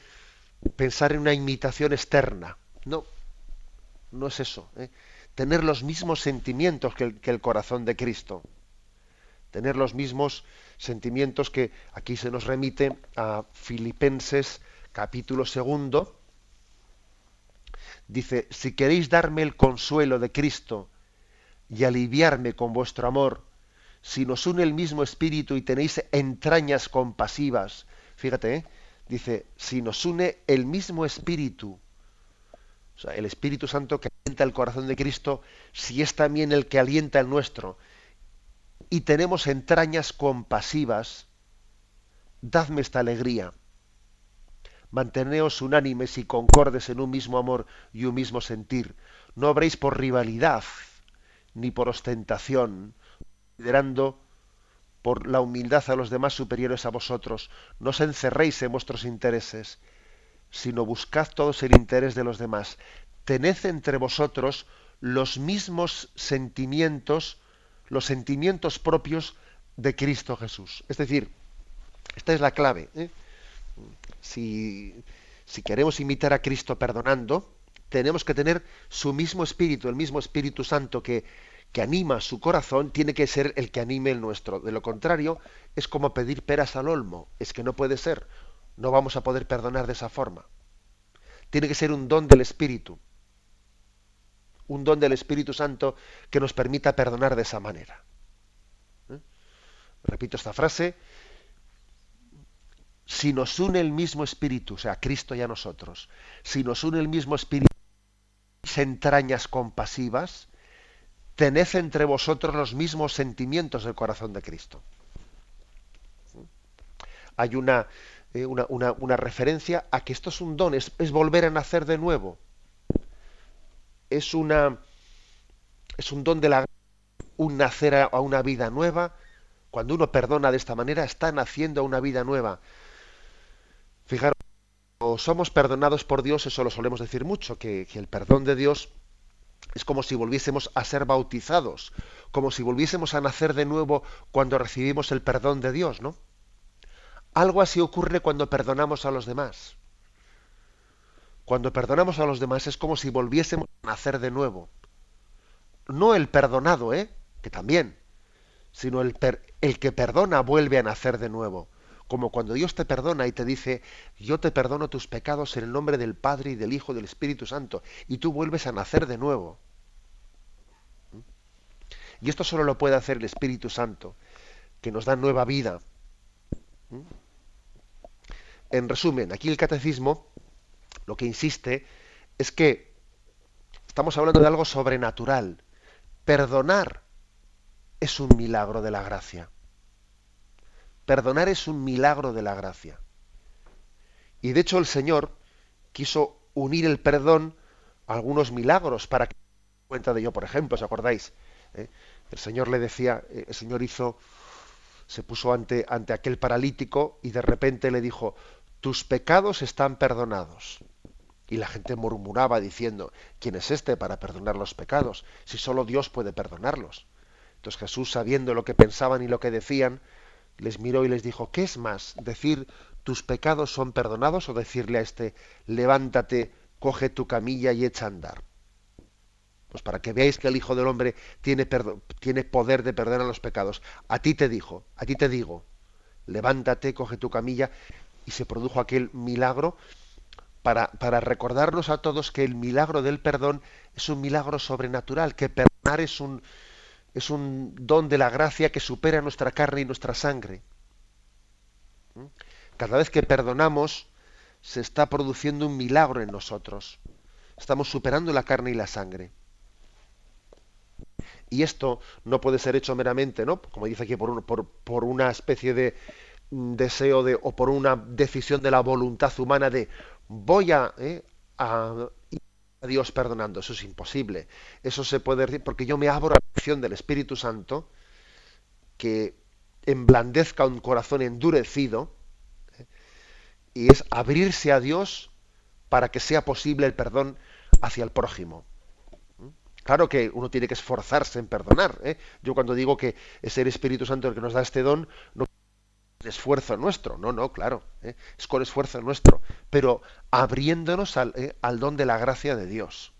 pensar en una imitación externa. No, no es eso. ¿eh? Tener los mismos sentimientos que el, corazón de Cristo. Tener los mismos sentimientos que aquí se nos remite a Filipenses capítulo segundo. Dice, si queréis darme el consuelo de Cristo y aliviarme con vuestro amor, si nos une el mismo espíritu y tenéis entrañas compasivas, fíjate, ¿eh? dice, si nos une el mismo espíritu o sea, el Espíritu Santo que alienta el corazón de Cristo, si es también el que alienta el nuestro, y tenemos entrañas compasivas, dadme esta alegría. Manteneos unánimes y concordes en un mismo amor y un mismo sentir. No obréis por rivalidad ni por ostentación, liderando por la humildad a los demás superiores a vosotros. No os encerréis en vuestros intereses sino buscad todos el interés de los demás. Tened entre vosotros los mismos sentimientos, los sentimientos propios de Cristo Jesús. Es decir, esta es la clave. ¿eh? Si, si queremos imitar a Cristo perdonando, tenemos que tener su mismo espíritu, el mismo Espíritu Santo que, que anima su corazón, tiene que ser el que anime el nuestro. De lo contrario, es como pedir peras al olmo. Es que no puede ser. No vamos a poder perdonar de esa forma. Tiene que ser un don del Espíritu. Un don del Espíritu Santo que nos permita perdonar de esa manera. ¿Eh? Repito esta frase. Si nos une el mismo Espíritu, o sea, Cristo y a nosotros, si nos une el mismo Espíritu, entrañas compasivas, tened entre vosotros los mismos sentimientos del corazón de Cristo. Hay eh, una, una, referencia a que esto es un don, es, volver a nacer de nuevo. Es, una, es un don de la un nacer a, una vida nueva. Cuando uno perdona de esta manera, está naciendo a una vida nueva. Fijaros, somos perdonados por Dios, eso lo solemos decir mucho, que el perdón de Dios es como si volviésemos a ser bautizados, como si volviésemos a nacer de nuevo cuando recibimos el perdón de Dios, ¿no? Algo así ocurre cuando perdonamos a los demás. Cuando perdonamos a los demás es como si volviésemos a nacer de nuevo. No el perdonado, ¿eh? Que también, sino el, que perdona vuelve a nacer de nuevo como cuando Dios te perdona y te dice, yo te perdono tus pecados en el nombre del Padre y del Hijo y del Espíritu Santo, y tú vuelves a nacer de nuevo. Y esto solo lo puede hacer el Espíritu Santo, que nos da nueva vida. En resumen, aquí el catecismo lo que insiste es que estamos hablando de algo sobrenatural. Perdonar es un milagro de la gracia. Perdonar es un milagro de la gracia. Y de hecho el Señor quiso unir el perdón a algunos milagros para que cuenta de ello, por ejemplo, ¿os acordáis? ¿Eh? El Señor le decía, eh, el Señor hizo, se puso ante, ante aquel paralítico y de repente le dijo, tus pecados están perdonados. Y la gente murmuraba diciendo, ¿quién es este para perdonar los pecados? Si solo Dios puede perdonarlos. Entonces Jesús, sabiendo lo que pensaban y lo que decían, les miró y les dijo, ¿qué es más? ¿Decir tus pecados son perdonados o decirle a este, levántate, coge tu camilla y echa a andar? Pues para que veáis que el Hijo del Hombre tiene, poder de perdonar los pecados. A ti te dijo, a ti te digo, levántate, coge tu camilla y se produjo aquel milagro para, para recordarnos a todos que el milagro del perdón es un milagro sobrenatural, que perdonar es un, es un don de la gracia que supera nuestra carne y nuestra sangre. ¿Mm? Cada vez que perdonamos, se está produciendo un milagro en nosotros. Estamos superando la carne y la sangre. Y esto no puede ser hecho meramente, ¿no? Como dice aquí, por, por, una especie de deseo de, o por una decisión de la voluntad humana de voy a, ¿eh? a Dios perdonando. Eso es imposible. Eso se puede decir porque yo me abro a la acción del Espíritu Santo que emblandezca un corazón endurecido ¿eh? y es abrirse a Dios para que sea posible el perdón hacia el prójimo. Claro que uno tiene que esforzarse en perdonar. ¿eh? Yo cuando digo que es el Espíritu Santo el que nos da este don, no esfuerzo nuestro, no, no, claro, ¿eh? es con esfuerzo nuestro, pero abriéndonos al, ¿eh? al, don de la gracia de Dios.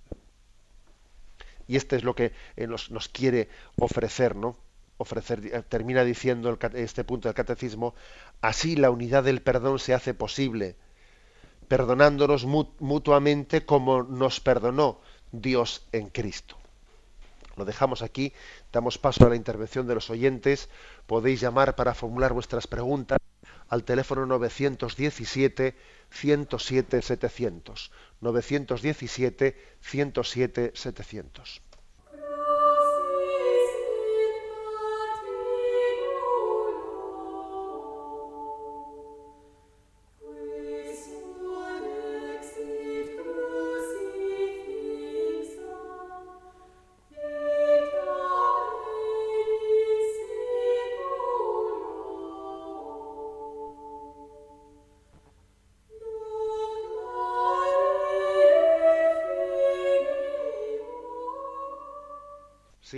Y este es lo que eh, nos, nos, quiere ofrecer, ¿no? Ofrecer, termina diciendo este punto del catecismo, así la unidad del perdón se hace posible, perdonándonos mutuamente como nos perdonó Dios en Cristo. Lo dejamos aquí, damos paso a la intervención de los oyentes. Podéis llamar para formular vuestras preguntas al teléfono 917 107 700. 917 107 700.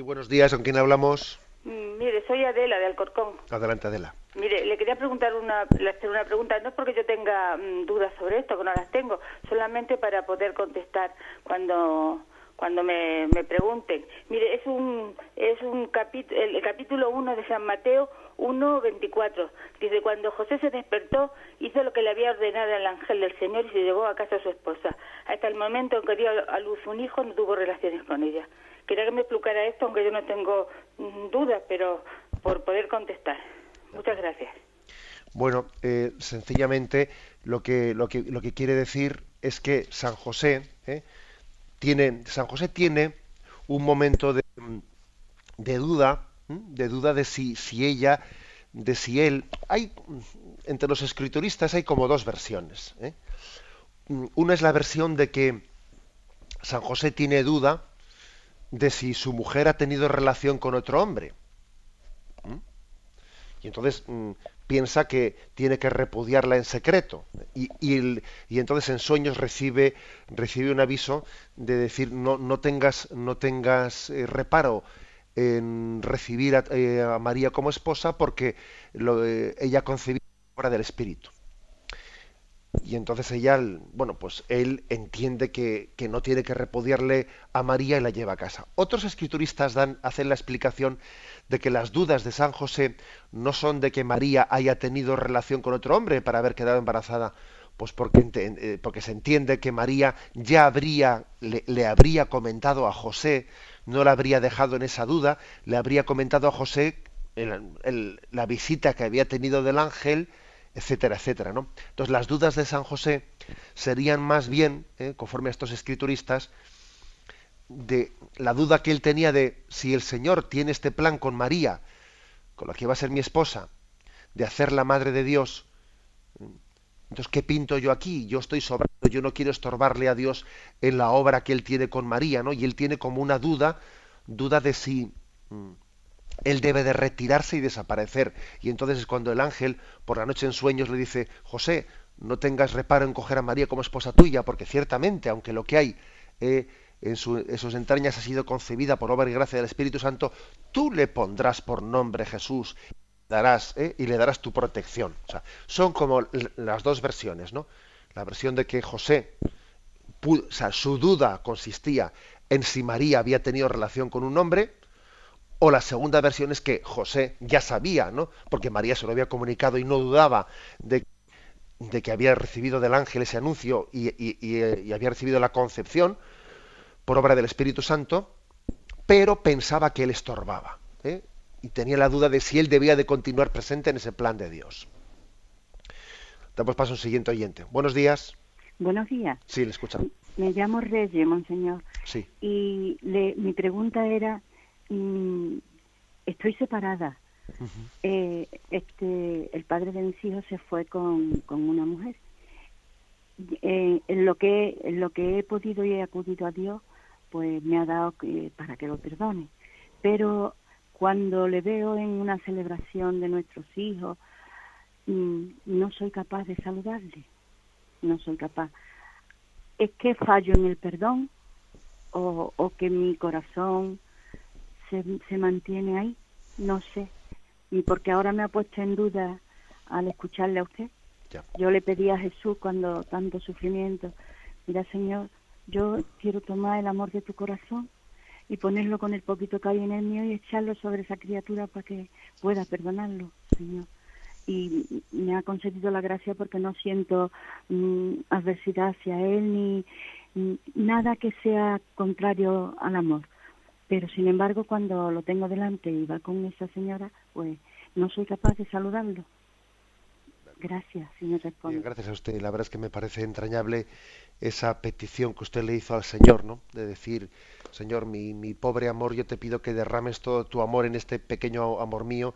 Buenos días, ¿con quién hablamos? Mm, mire, soy Adela de Alcorcón. Adelante, Adela. Mire, le quería preguntar una, hacer una pregunta, no es porque yo tenga mm, dudas sobre esto, que no las tengo, solamente para poder contestar cuando cuando me, me pregunten. Mire, es un es un capítulo el, capítulo 1 de San Mateo 1:24. Dice, cuando José se despertó, hizo lo que le había ordenado el ángel del Señor y se llevó a casa a su esposa. Hasta el momento en que dio a luz un hijo, no tuvo relaciones con ella. Quería que me explicara esto, aunque yo no tengo mm, dudas, pero por poder contestar. Muchas gracias. Bueno, eh, sencillamente lo que, lo, que, lo que quiere decir es que San José, eh, tiene, San José tiene un momento de, de duda, de duda de si, si ella, de si él. Hay entre los escrituristas hay como dos versiones. ¿eh? Una es la versión de que San José tiene duda de si su mujer ha tenido relación con otro hombre. Y entonces mm, piensa que tiene que repudiarla en secreto. Y, y, entonces en sueños recibe, recibe un aviso de decir no, no tengas, no tengas eh, reparo en recibir eh, a, María como esposa porque lo, eh, ella concebía fuera del Espíritu. Y entonces ella, bueno, pues él entiende que, que, no tiene que repudiarle a María y la lleva a casa. Otros escrituristas dan, hacen la explicación de que las dudas de San José no son de que María haya tenido relación con otro hombre para haber quedado embarazada, pues porque, eh, porque se entiende que María ya habría, le, habría comentado a José, no la habría dejado en esa duda, le habría comentado a José la visita que había tenido del ángel, etcétera, etcétera, ¿no? Entonces las dudas de San José serían más bien, eh, conforme a estos escrituristas, de la duda que él tenía de si el Señor tiene este plan con María, con la que va a ser mi esposa, de hacer la madre de Dios, entonces, ¿qué pinto yo aquí? Yo estoy sobrando, yo no quiero estorbarle a Dios en la obra que él tiene con María, ¿no? Y él tiene como una duda, duda de si mm, él debe de retirarse y desaparecer. Y entonces es cuando el ángel, por la noche en sueños, le dice, José, no tengas reparo en coger a María como esposa tuya, porque ciertamente, aunque lo que hay eh, en, sus entrañas ha sido concebida por obra y gracia del Espíritu Santo, tú le pondrás por nombre Jesús darás, ¿eh? y le darás tu protección. Son como las dos versiones, ¿no? La versión de que José, su duda consistía en si María había tenido relación con un hombre, o la segunda versión es que José ya sabía, ¿no? Porque María se lo había comunicado y no dudaba de, que había recibido del ángel ese anuncio y, y había recibido la concepción, por obra del Espíritu Santo, pero pensaba que él estorbaba. ¿eh? Y tenía la duda de si él debía de continuar presente en ese plan de Dios. Damos paso al siguiente oyente. Buenos días. Buenos días. Sí, le escuchan. Me llamo Reyes, monseñor. Sí. Y mi pregunta era, mm, estoy separada. Eh, este, el padre de mis hijos se fue con, con una mujer. Eh, en lo que en lo que he podido y he acudido a Dios pues me ha dado que, para que lo perdone. Pero cuando le veo en una celebración de nuestros hijos, mm, no soy capaz de saludarle, no soy capaz. ¿Es que fallo en el perdón o, o que mi corazón se, se mantiene ahí? No sé. Y porque ahora me ha puesto en duda al escucharle a usted. Yo le pedí a Jesús cuando tanto sufrimiento, mira Señor, yo quiero tomar el amor de tu corazón y ponerlo con el poquito que hay en el mío y echarlo sobre esa criatura para que pueda perdonarlo, Señor. Y me ha concedido la gracia porque no siento mm, adversidad hacia Él ni nada que sea contrario al amor. Pero sin embargo, cuando lo tengo delante y va con esa señora, pues no soy capaz de saludarlo. Gracias, señor responde. Gracias a usted. La verdad es que me parece entrañable esa petición que usted le hizo al Señor, ¿no? De decir, Señor, mi, mi pobre amor, yo te pido que derrames todo tu amor en este pequeño amor mío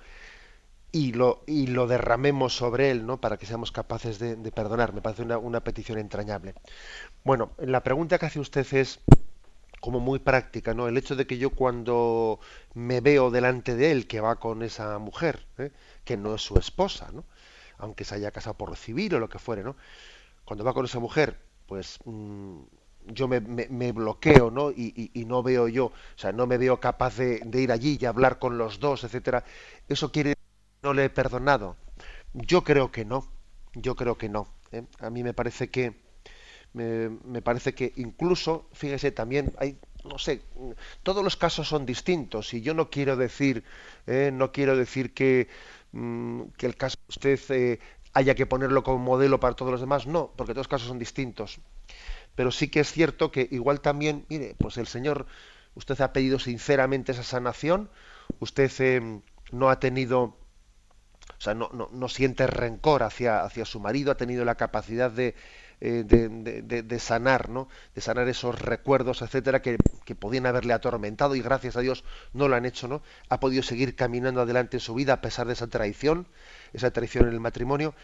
y lo, y lo derramemos sobre él, ¿no? Para que seamos capaces de, perdonar. Me parece una, una, petición entrañable. Bueno, la pregunta que hace usted es como muy práctica, ¿no? El hecho de que yo cuando me veo delante de él que va con esa mujer, ¿eh? que no es su esposa, ¿no? Aunque se haya casado por recibir o lo que fuere, ¿no? Cuando va con esa mujer, pues mm, yo me, bloqueo, ¿no? Y, no veo yo, o sea, no me veo capaz de, ir allí y hablar con los dos, etcétera. Eso quiere decir que no le he perdonado. Yo creo que no. Yo creo que no. ¿eh? A mí me parece que me, parece que incluso, fíjese, también hay, no sé, todos los casos son distintos y yo no quiero decir, ¿eh? no quiero decir que, mm, que el caso de usted eh, haya que ponerlo como modelo para todos los demás, no, porque todos los casos son distintos. Pero sí que es cierto que igual también, mire, pues el Señor, usted ha pedido sinceramente esa sanación, usted no ha tenido o sea, no, no, no siente rencor hacia, hacia, su marido, ha tenido la capacidad de, eh, de, sanar, ¿no? De sanar esos recuerdos, etcétera, que, que, podían haberle atormentado y gracias a Dios no lo han hecho, ¿no? Ha podido seguir caminando adelante en su vida a pesar de esa traición, esa traición en el matrimonio.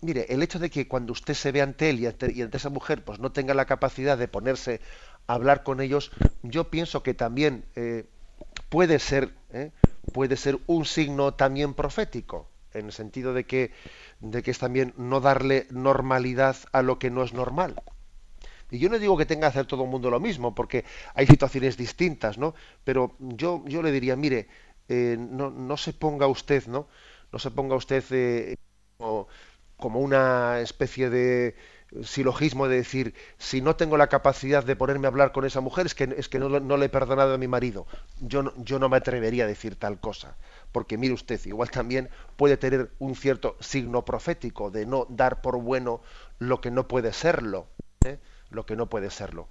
Mire, el hecho de que cuando usted se ve ante él y ante, esa mujer, pues no tenga la capacidad de ponerse a hablar con ellos, yo pienso que también eh, puede ser, ¿eh? puede ser un signo también profético en el sentido de que, de que es también no darle normalidad a lo que no es normal. Y yo no digo que tenga que hacer todo el mundo lo mismo, porque hay situaciones distintas, ¿no? Pero yo, yo le diría, mire, eh, no, no, se ponga usted, ¿no? No se ponga usted eh, como, una especie de silogismo de decir, si no tengo la capacidad de ponerme a hablar con esa mujer, es que, es que no, no le he perdonado a mi marido. Yo yo no me atrevería a decir tal cosa porque mire usted, igual también puede tener un cierto signo profético de no dar por bueno lo que no puede serlo, ¿eh? lo que no puede serlo.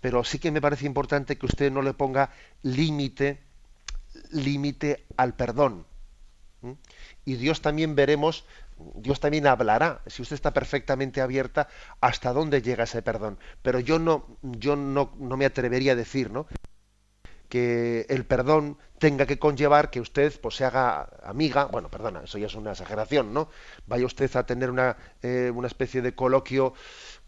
Pero sí que me parece importante que usted no le ponga límite, límite al perdón. Y Dios también veremos, Dios también hablará, si usted está perfectamente abierta, hasta dónde llega ese perdón. Pero yo no, yo no, no me atrevería a decir, ¿no? Que el perdón tenga que conllevar que usted pues se haga amiga, bueno, perdona, eso ya es una exageración, ¿no? Vaya usted a tener una, eh, una especie de coloquio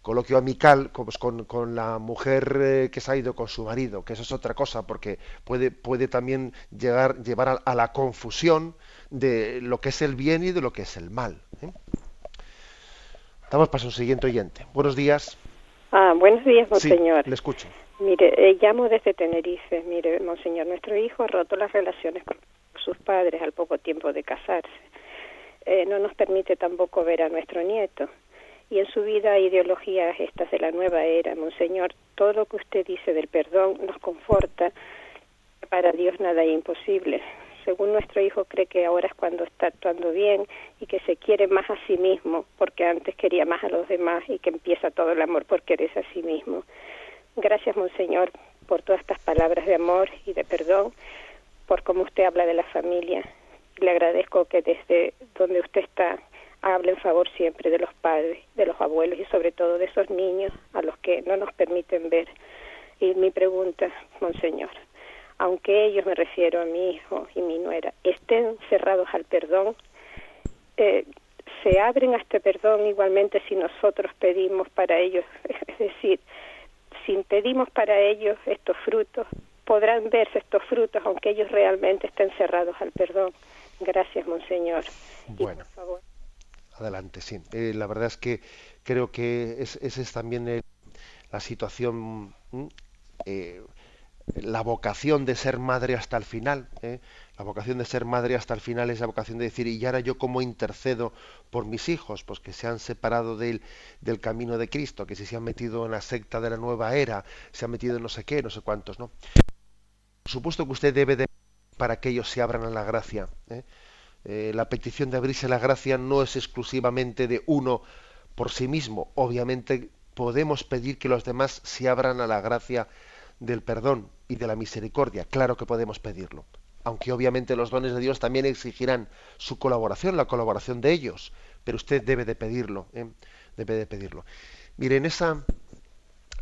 coloquio amical pues, con, con, la mujer eh, que se ha ido con su marido, que eso es otra cosa, porque puede, puede también llegar, llevar a, la confusión de lo que es el bien y de lo que es el mal. ¿eh? Damos paso al siguiente oyente. Buenos días. Ah, buenos días, monseñor. Sí, le escucho. Mire, eh, llamo desde Tenerife. Mire, monseñor, nuestro hijo ha roto las relaciones con sus padres al poco tiempo de casarse. Eh, no nos permite tampoco ver a nuestro nieto. Y en su vida ideologías estas de la nueva era, monseñor, todo lo que usted dice del perdón nos conforta. Para Dios nada es imposible. Según nuestro hijo cree que ahora es cuando está actuando bien y que se quiere más a sí mismo, porque antes quería más a los demás y que empieza todo el amor por quererse a sí mismo. Gracias, Monseñor, por todas estas palabras de amor y de perdón, por cómo usted habla de la familia. Le agradezco que desde donde usted está hable en favor siempre de los padres, de los abuelos y sobre todo de esos niños a los que no nos permiten ver. Y mi pregunta, Monseñor, aunque ellos, me refiero a mi hijo y mi nuera, estén cerrados al perdón, eh, se abren a este perdón igualmente si nosotros pedimos para ellos, es decir, si pedimos para ellos estos frutos, podrán verse estos frutos aunque ellos realmente estén cerrados al perdón. Gracias, Monseñor. Bueno, adelante, sí. Eh, la verdad es que creo que esa es, también la situación, eh, la vocación de ser madre hasta el final. ¿eh? La vocación de ser madre hasta el final es la vocación de decir, y ahora yo como intercedo por mis hijos, pues que se han separado del, del camino de Cristo, que si se han metido en la secta de la nueva era, se han metido en no sé qué, no sé cuántos, ¿no? Por supuesto que usted debe de para que ellos se abran a la gracia. ¿eh? Eh, la petición de abrirse a la gracia no es exclusivamente de uno por sí mismo. Obviamente podemos pedir que los demás se abran a la gracia del perdón y de la misericordia. Claro que podemos pedirlo aunque obviamente los dones de Dios también exigirán su colaboración, la colaboración de ellos, pero usted debe de pedirlo, ¿eh? debe de pedirlo. Mire, en esa,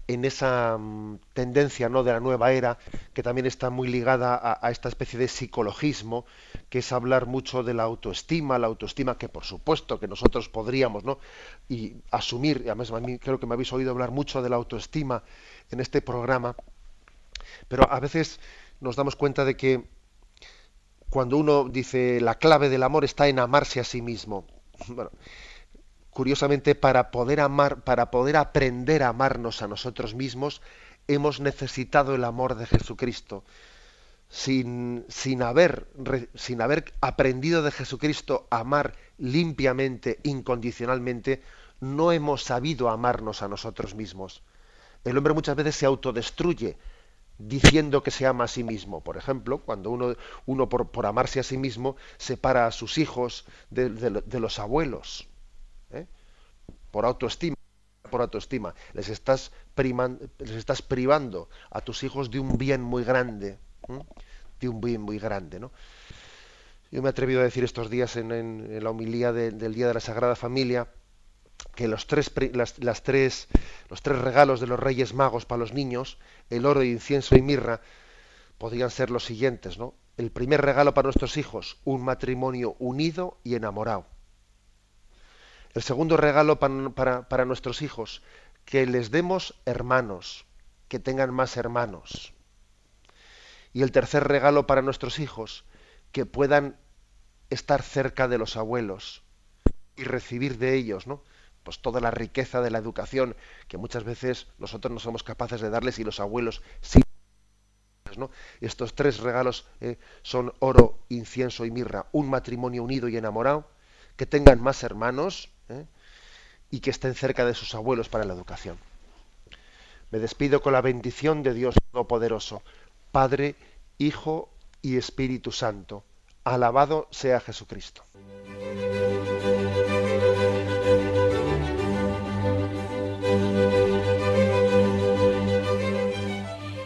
en esa mm, tendencia ¿no? de la nueva era, que también está muy ligada a, esta especie de psicologismo, que es hablar mucho de la autoestima, la autoestima que por supuesto que nosotros podríamos, ¿no? Y asumir, además creo que me habéis oído hablar mucho de la autoestima en este programa, pero a veces nos damos cuenta de que cuando uno dice la clave del amor está en amarse a sí mismo. curiosamente, para poder amar, para poder aprender a amarnos a nosotros mismos, hemos necesitado el amor de Jesucristo. Sin, sin, haber, sin haber aprendido de Jesucristo a amar limpiamente, incondicionalmente, no hemos sabido amarnos a nosotros mismos. El hombre muchas veces se autodestruye diciendo que se ama a sí mismo. Por ejemplo, cuando uno, uno por, por, amarse a sí mismo separa a sus hijos de, los abuelos. ¿eh? Por autoestima. Por autoestima. Les estás, les estás privando a tus hijos de un bien muy grande. De un bien muy grande. ¿no? Yo me he atrevido a decir estos días en, la homilía de, del Día de la Sagrada Familia que los tres, las, tres, los tres regalos de los Reyes Magos para los niños, el oro, incienso y mirra, podrían ser los siguientes, ¿no? El primer regalo para nuestros hijos, un matrimonio unido y enamorado. El segundo regalo para, para, para nuestros hijos, que les demos hermanos, que tengan más hermanos. Y el tercer regalo para nuestros hijos, que puedan estar cerca de los abuelos y recibir de ellos, ¿no? Pues toda la riqueza de la educación que muchas veces nosotros no somos capaces de darles y los abuelos sí. ¿no? Estos tres regalos eh, son oro, incienso y mirra, un matrimonio unido y enamorado, que tengan más hermanos eh, y que estén cerca de sus abuelos para la educación. Me despido con la bendición de Dios Todopoderoso, Padre, Hijo y Espíritu Santo. Alabado sea Jesucristo.